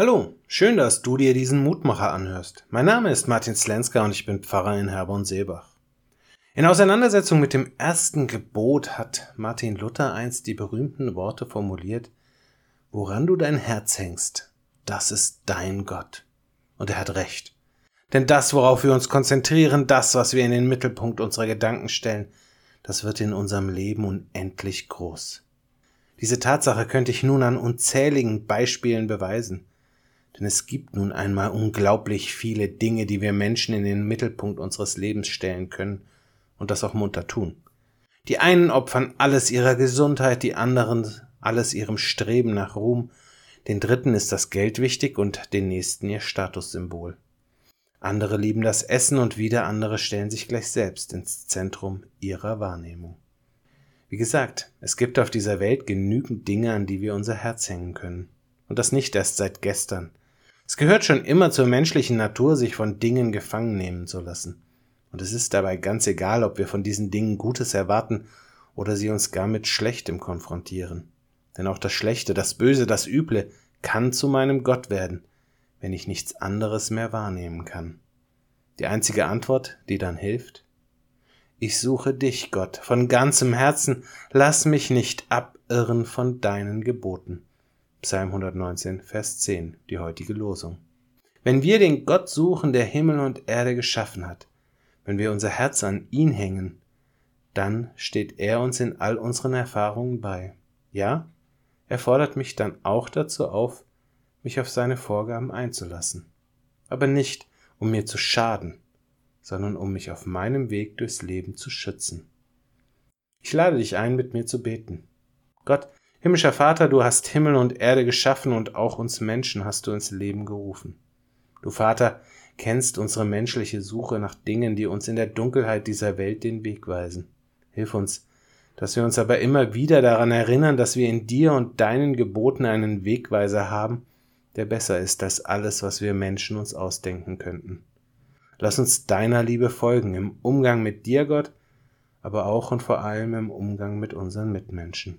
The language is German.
Hallo, schön, dass du dir diesen Mutmacher anhörst. Mein Name ist Martin Slenska und ich bin Pfarrer in Herborn-Seebach. In Auseinandersetzung mit dem ersten Gebot hat Martin Luther einst die berühmten Worte formuliert, woran du dein Herz hängst, das ist dein Gott. Und er hat recht. Denn das, worauf wir uns konzentrieren, das, was wir in den Mittelpunkt unserer Gedanken stellen, das wird in unserem Leben unendlich groß. Diese Tatsache könnte ich nun an unzähligen Beispielen beweisen. Denn es gibt nun einmal unglaublich viele Dinge, die wir Menschen in den Mittelpunkt unseres Lebens stellen können und das auch munter tun. Die einen opfern alles ihrer Gesundheit, die anderen alles ihrem Streben nach Ruhm, den dritten ist das Geld wichtig und den nächsten ihr Statussymbol. Andere lieben das Essen und wieder andere stellen sich gleich selbst ins Zentrum ihrer Wahrnehmung. Wie gesagt, es gibt auf dieser Welt genügend Dinge, an die wir unser Herz hängen können. Und das nicht erst seit gestern. Es gehört schon immer zur menschlichen Natur, sich von Dingen gefangen nehmen zu lassen. Und es ist dabei ganz egal, ob wir von diesen Dingen Gutes erwarten oder sie uns gar mit Schlechtem konfrontieren. Denn auch das Schlechte, das Böse, das Üble kann zu meinem Gott werden, wenn ich nichts anderes mehr wahrnehmen kann. Die einzige Antwort, die dann hilft? Ich suche dich, Gott, von ganzem Herzen, lass mich nicht abirren von deinen Geboten. Psalm 119, Vers 10, die heutige Losung. Wenn wir den Gott suchen, der Himmel und Erde geschaffen hat, wenn wir unser Herz an ihn hängen, dann steht er uns in all unseren Erfahrungen bei. Ja, er fordert mich dann auch dazu auf, mich auf seine Vorgaben einzulassen. Aber nicht, um mir zu schaden, sondern um mich auf meinem Weg durchs Leben zu schützen. Ich lade dich ein, mit mir zu beten. Gott, Himmlischer Vater, du hast Himmel und Erde geschaffen und auch uns Menschen hast du ins Leben gerufen. Du Vater, kennst unsere menschliche Suche nach Dingen, die uns in der Dunkelheit dieser Welt den Weg weisen. Hilf uns, dass wir uns aber immer wieder daran erinnern, dass wir in dir und deinen Geboten einen Wegweiser haben, der besser ist als alles, was wir Menschen uns ausdenken könnten. Lass uns deiner Liebe folgen im Umgang mit dir, Gott, aber auch und vor allem im Umgang mit unseren Mitmenschen.